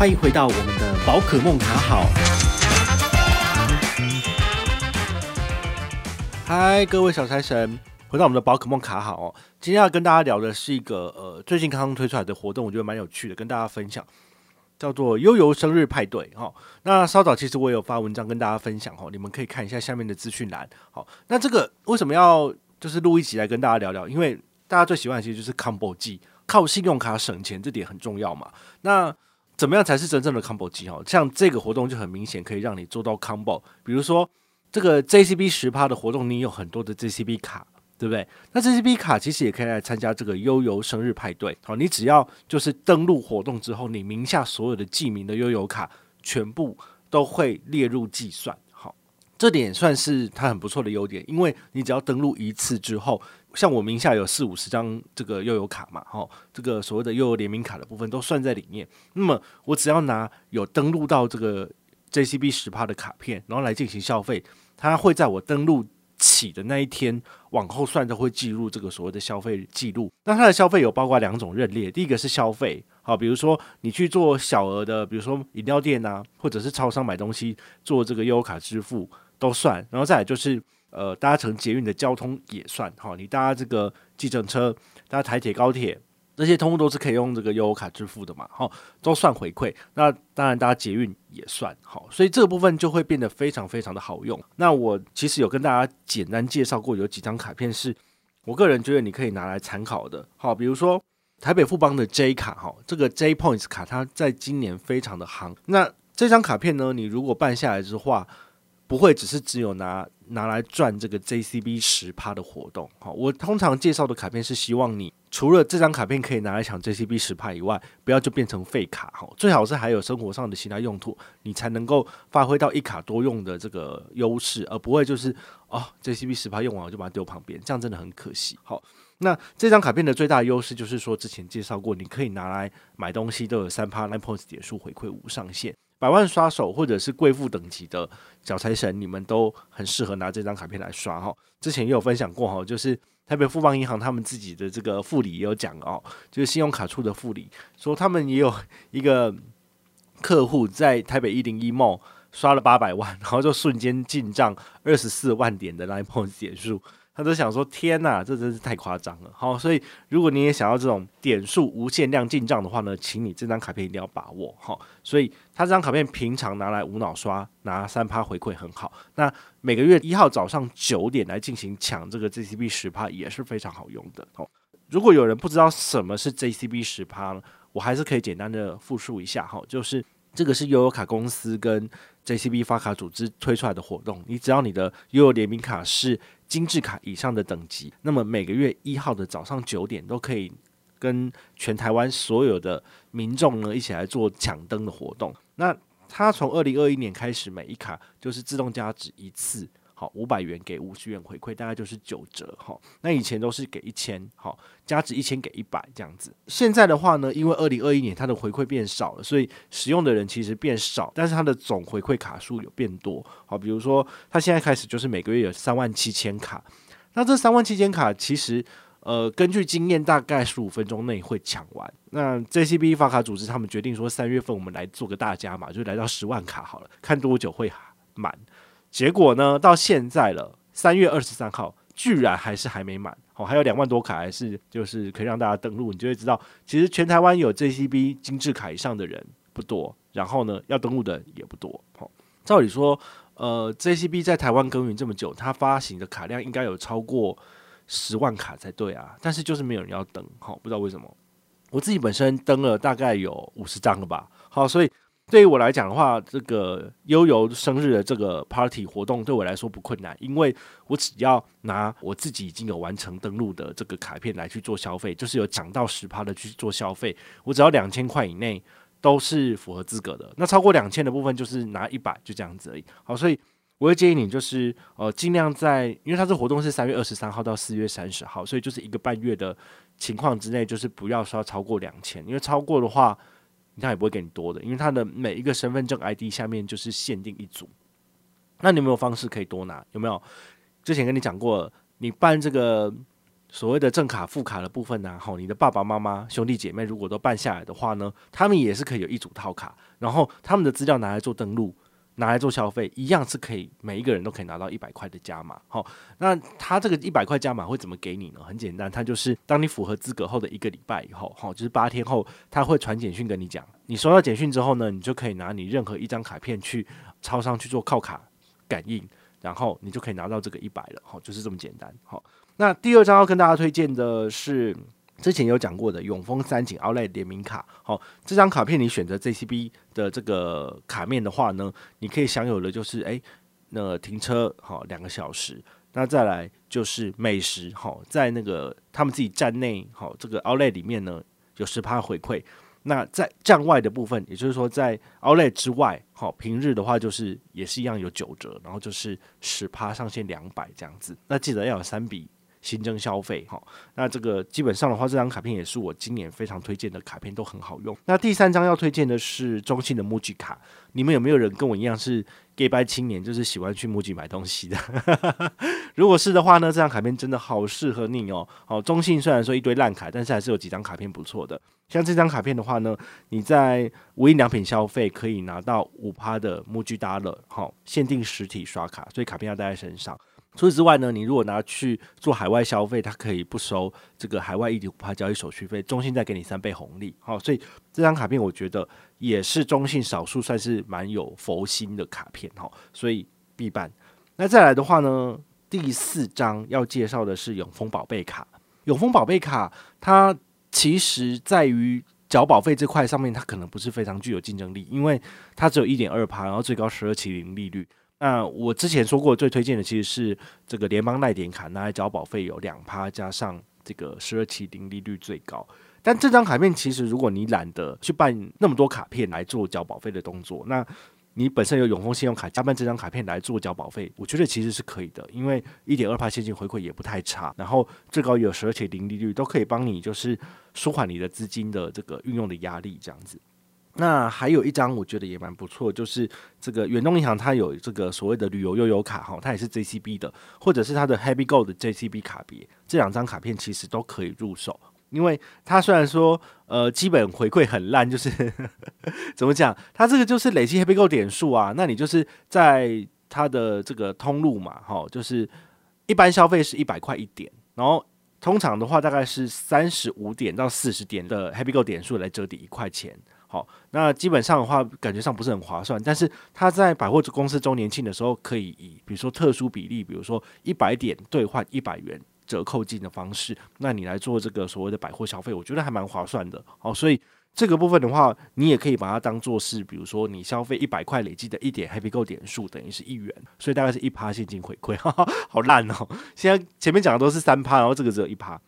欢迎回到我们的宝可梦卡好。嗨，各位小财神，回到我们的宝可梦卡好哦。今天要跟大家聊的是一个呃，最近刚刚推出来的活动，我觉得蛮有趣的，跟大家分享，叫做悠游生日派对哦。那稍早其实我也有发文章跟大家分享哦，你们可以看一下下面的资讯栏。好，那这个为什么要就是录一集来跟大家聊聊？因为大家最喜欢的其实就是 combo 季，靠信用卡省钱这点很重要嘛。那怎么样才是真正的 combo 机哦，像这个活动就很明显可以让你做到 combo。比如说这个 JCB 十趴的活动，你有很多的 JCB 卡，对不对？那 JCB 卡其实也可以来参加这个悠游生日派对。好，你只要就是登录活动之后，你名下所有的记名的悠游卡全部都会列入计算。这点算是它很不错的优点，因为你只要登录一次之后。像我名下有四五十张这个悠游卡嘛，哈，这个所谓的悠游联名卡的部分都算在里面。那么我只要拿有登录到这个 JCB 十帕的卡片，然后来进行消费，它会在我登录起的那一天往后算都会记录这个所谓的消费记录。那它的消费有包括两种认列，第一个是消费，好，比如说你去做小额的，比如说饮料店啊，或者是超商买东西做这个悠游卡支付都算，然后再来就是。呃，搭乘捷运的交通也算哈，你搭这个计程车、搭台铁、高铁，这些通通都是可以用这个悠游卡支付的嘛，哈，都算回馈。那当然搭捷运也算哈，所以这个部分就会变得非常非常的好用。那我其实有跟大家简单介绍过，有几张卡片是我个人觉得你可以拿来参考的，好，比如说台北富邦的 J 卡哈，这个 J Points 卡，它在今年非常的夯。那这张卡片呢，你如果办下来的话，不会只是只有拿拿来赚这个 JCB 十趴的活动，好，我通常介绍的卡片是希望你除了这张卡片可以拿来抢 JCB 十趴以外，不要就变成废卡，哈，最好是还有生活上的其他用途，你才能够发挥到一卡多用的这个优势，而不会就是哦 JCB 十趴用完我就把它丢旁边，这样真的很可惜。好，那这张卡片的最大优势就是说之前介绍过，你可以拿来买东西都有三趴 Nine Points 点数回馈无上限。百万刷手或者是贵妇等级的小财神，你们都很适合拿这张卡片来刷哈。之前也有分享过哈，就是台北富邦银行他们自己的这个副理也有讲哦，就是信用卡处的副理说，他们也有一个客户在台北一零一 mall 刷了八百万，然后就瞬间进账二十四万点的 Line point 点数。他都想说：“天哪，这真是太夸张了！”好，所以如果你也想要这种点数无限量进账的话呢，请你这张卡片一定要把握。好，所以他这张卡片平常拿来无脑刷，拿三趴回馈很好。那每个月一号早上九点来进行抢这个 JCB 十趴也是非常好用的。好，如果有人不知道什么是 JCB 十趴呢，我还是可以简单的复述一下。哈，就是这个是悠游卡公司跟 JCB 发卡组织推出来的活动，你只要你的悠游联名卡是精致卡以上的等级，那么每个月一号的早上九点都可以跟全台湾所有的民众呢一起来做抢灯的活动。那它从二零二一年开始，每一卡就是自动加值一次。好，五百元给五十元回馈，大概就是九折。哈，那以前都是给一千，好，加值一千给一百这样子。现在的话呢，因为二零二一年它的回馈变少了，所以使用的人其实变少，但是它的总回馈卡数有变多。好，比如说它现在开始就是每个月有三万七千卡，那这三万七千卡其实呃根据经验大概十五分钟内会抢完。那 JCB 发卡组织他们决定说三月份我们来做个大家嘛，就来到十万卡好了，看多久会满。结果呢，到现在了，三月二十三号，居然还是还没满，哦，还有两万多卡，还是就是可以让大家登录，你就会知道，其实全台湾有 JCB 精致卡以上的人不多，然后呢，要登录的也不多，好，照理说，呃，JCB 在台湾耕耘这么久，它发行的卡量应该有超过十万卡才对啊，但是就是没有人要登，好，不知道为什么，我自己本身登了大概有五十张了吧，好，所以。对于我来讲的话，这个悠游生日的这个 party 活动对我来说不困难，因为我只要拿我自己已经有完成登录的这个卡片来去做消费，就是有涨到十趴的去做消费，我只要两千块以内都是符合资格的。那超过两千的部分就是拿一百，就这样子而已。好，所以我会建议你就是呃尽量在，因为它这活动是三月二十三号到四月三十号，所以就是一个半月的情况之内，就是不要刷超过两千，因为超过的话。他也不会给你多的，因为他的每一个身份证 ID 下面就是限定一组。那你有没有方式可以多拿？有没有？之前跟你讲过，你办这个所谓的正卡副卡的部分呢，吼，你的爸爸妈妈兄弟姐妹如果都办下来的话呢，他们也是可以有一组套卡，然后他们的资料拿来做登录，拿来做消费，一样是可以，每一个人都可以拿到一百块的加码。好，那他这个一百块加码会怎么给你呢？很简单，他就是当你符合资格后的一个礼拜以后，好，就是八天后，他会传简讯跟你讲，你收到简讯之后呢，你就可以拿你任何一张卡片去超商去做靠卡感应，然后你就可以拿到这个一百了。好，就是这么简单。好。那第二张要跟大家推荐的是之前有讲过的永丰三井 Outlet 联名卡。好，这张卡片你选择 JCB 的这个卡面的话呢，你可以享有的就是诶，那停车好两个小时，那再来就是美食好，在那个他们自己站内好这个 Outlet 里面呢有十趴回馈。那在站外的部分，也就是说在 Outlet 之外，好平日的话就是也是一样有九折，然后就是十趴上限两百这样子。那记得要有三笔。新增消费，好，那这个基本上的话，这张卡片也是我今年非常推荐的卡片，都很好用。那第三张要推荐的是中信的木具卡，你们有没有人跟我一样是 Gay 白青年，就是喜欢去木具买东西的？如果是的话呢，这张卡片真的好适合你哦。好，中信虽然说一堆烂卡，但是还是有几张卡片不错的。像这张卡片的话呢，你在无印良品消费可以拿到五趴的 MUJI Dollar，好，限定实体刷卡，所以卡片要带在身上。除此之外呢，你如果拿去做海外消费，它可以不收这个海外一点五趴交易手续费，中信再给你三倍红利。好，所以这张卡片我觉得也是中信少数算是蛮有佛心的卡片哈，所以必办。那再来的话呢，第四张要介绍的是永丰宝贝卡。永丰宝贝卡它其实在于缴保费这块上面，它可能不是非常具有竞争力，因为它只有一点二趴，然后最高十二期零利率。那我之前说过，最推荐的其实是这个联邦耐点卡，拿来缴保费有两趴，加上这个十二期零利率最高。但这张卡片其实，如果你懒得去办那么多卡片来做缴保费的动作，那你本身有永丰信用卡，加办这张卡片来做缴保费，我觉得其实是可以的，因为一点二趴现金回馈也不太差，然后最高有十二期零利率，都可以帮你就是舒缓你的资金的这个运用的压力，这样子。那还有一张我觉得也蛮不错，就是这个远东银行它有这个所谓的旅游悠游卡哈，它也是 JCB 的，或者是它的 Happy Go 的 JCB 卡别，这两张卡片其实都可以入手，因为它虽然说呃基本回馈很烂，就是 怎么讲，它这个就是累积 Happy Go 点数啊，那你就是在它的这个通路嘛，哈，就是一般消费是一百块一点，然后通常的话大概是三十五点到四十点的 Happy Go 点数来折抵一块钱。好，那基本上的话，感觉上不是很划算。但是他在百货公司周年庆的时候，可以以比如说特殊比例，比如说一百点兑换一百元折扣金的方式，那你来做这个所谓的百货消费，我觉得还蛮划算的。好，所以这个部分的话，你也可以把它当做是，比如说你消费一百块累积的一点 Happy Go 点数等于是一元，所以大概是一趴现金回馈，好烂哦！现在前面讲的都是三趴，然后这个只有一趴。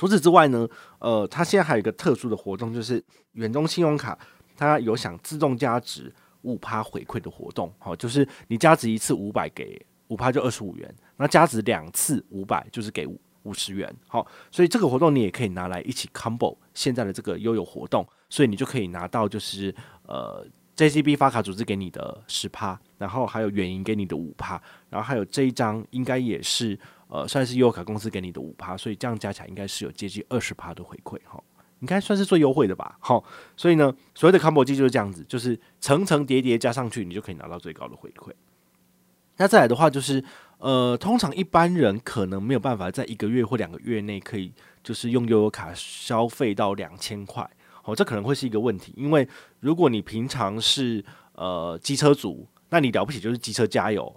除此之外呢，呃，它现在还有一个特殊的活动，就是远东信用卡它有想自动加值五趴回馈的活动。好，就是你加值一次五百给五趴就二十五元，那加值两次五百就是给五十元。好，所以这个活动你也可以拿来一起 combo 现在的这个悠游活动，所以你就可以拿到就是呃 JCB 发卡组织给你的十趴，然后还有远银给你的五趴，然后还有这一张应该也是。呃，算是悠游卡公司给你的五趴，所以这样加起来应该是有接近二十趴的回馈哈，应该算是最优惠的吧。好，所以呢，所谓的 combo 机就是这样子，就是层层叠叠加上去，你就可以拿到最高的回馈。那再来的话，就是呃，通常一般人可能没有办法在一个月或两个月内可以就是用悠游卡消费到两千块，哦，这可能会是一个问题，因为如果你平常是呃机车族，那你了不起就是机车加油。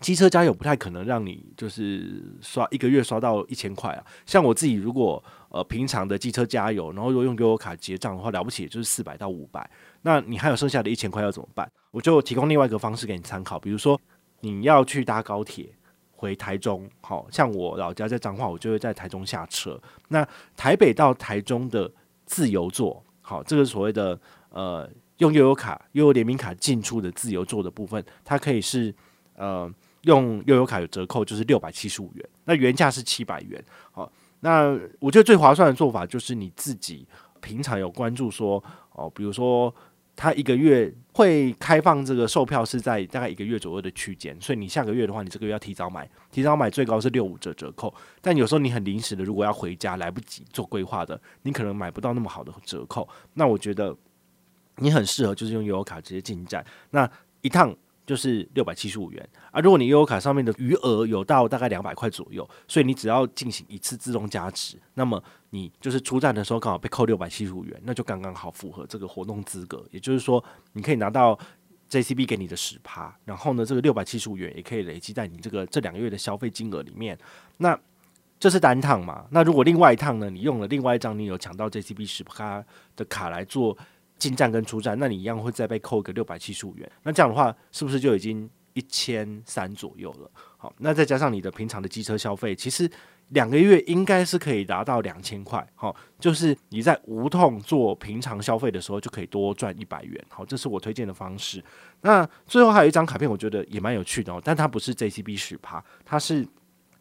机车加油不太可能让你就是刷一个月刷到一千块啊。像我自己，如果呃平常的机车加油，然后如果用悠游卡结账的话，了不起也就是四百到五百。那你还有剩下的一千块要怎么办？我就提供另外一个方式给你参考。比如说你要去搭高铁回台中，好像我老家在彰化，我就会在台中下车。那台北到台中的自由座，好，这个所谓的呃用悠游卡、悠游联名卡进出的自由座的部分，它可以是呃。用悠游卡有折扣，就是六百七十五元，那原价是七百元。好，那我觉得最划算的做法就是你自己平常有关注说哦，比如说它一个月会开放这个售票是在大概一个月左右的区间，所以你下个月的话，你这个月要提早买，提早买最高是六五折折扣。但有时候你很临时的，如果要回家来不及做规划的，你可能买不到那么好的折扣。那我觉得你很适合就是用悠游卡直接进站，那一趟。就是六百七十五元啊！如果你悠游卡上面的余额有到大概两百块左右，所以你只要进行一次自动加值，那么你就是出站的时候刚好被扣六百七十五元，那就刚刚好符合这个活动资格。也就是说，你可以拿到 JCB 给你的十趴，然后呢，这个六百七十五元也可以累积在你这个这两个月的消费金额里面。那这是单趟嘛？那如果另外一趟呢，你用了另外一张你有抢到 JCB 十趴的卡来做。进站跟出站，那你一样会再被扣个六百七十五元。那这样的话，是不是就已经一千三左右了？好，那再加上你的平常的机车消费，其实两个月应该是可以达到两千块。好，就是你在无痛做平常消费的时候，就可以多赚一百元。好，这是我推荐的方式。那最后还有一张卡片，我觉得也蛮有趣的哦，但它不是 JCB 十趴，它是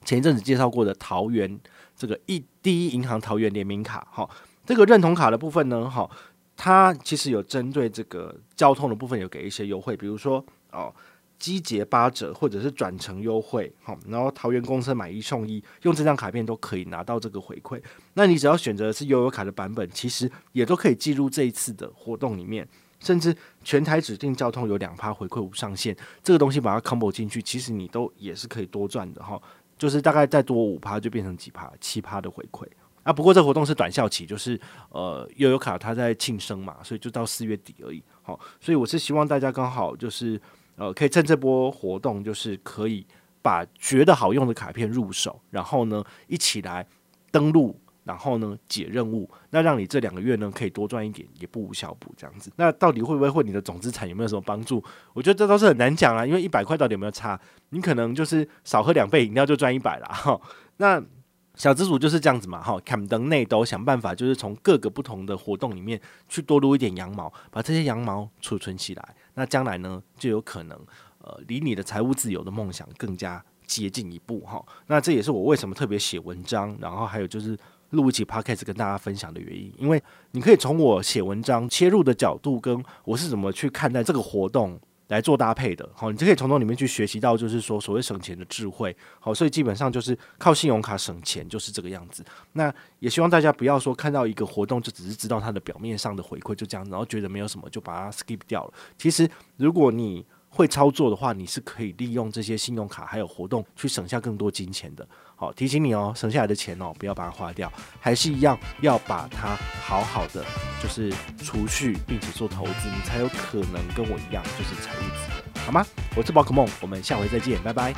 前一阵子介绍过的桃园这个一第一银行桃园联名卡。好，这个认同卡的部分呢，好。它其实有针对这个交通的部分有给一些优惠，比如说哦，机捷八折或者是转乘优惠，好，然后桃园公车买一送一，用这张卡片都可以拿到这个回馈。那你只要选择是悠游卡的版本，其实也都可以记录这一次的活动里面，甚至全台指定交通有两趴回馈无上限，这个东西把它 combo 进去，其实你都也是可以多赚的哈，就是大概再多五趴就变成几趴，七趴的回馈。啊，不过这活动是短效期，就是呃悠游卡它在庆生嘛，所以就到四月底而已。好，所以我是希望大家刚好就是呃可以趁这波活动，就是可以把觉得好用的卡片入手，然后呢一起来登录，然后呢解任务，那让你这两个月呢可以多赚一点，也不无小补这样子。那到底会不会对你的总资产有没有什么帮助？我觉得这都是很难讲啊，因为一百块到底有没有差？你可能就是少喝两杯饮料就赚一百了哈。那小资主就是这样子嘛，哈，坎登内都想办法，就是从各个不同的活动里面去多撸一点羊毛，把这些羊毛储存起来，那将来呢就有可能，呃，离你的财务自由的梦想更加接近一步，哈。那这也是我为什么特别写文章，然后还有就是录一期 podcast 跟大家分享的原因，因为你可以从我写文章切入的角度，跟我是怎么去看待这个活动。来做搭配的，好，你就可以从中里面去学习到，就是说所谓省钱的智慧，好，所以基本上就是靠信用卡省钱，就是这个样子。那也希望大家不要说看到一个活动就只是知道它的表面上的回馈就这样，然后觉得没有什么就把它 skip 掉了。其实如果你会操作的话，你是可以利用这些信用卡还有活动去省下更多金钱的。好，提醒你哦，省下来的钱哦，不要把它花掉，还是一样要把它好好的就是储蓄，并且做投资，你才有可能跟我一样就是财务自由，好吗？我是宝可梦，我们下回再见，拜拜。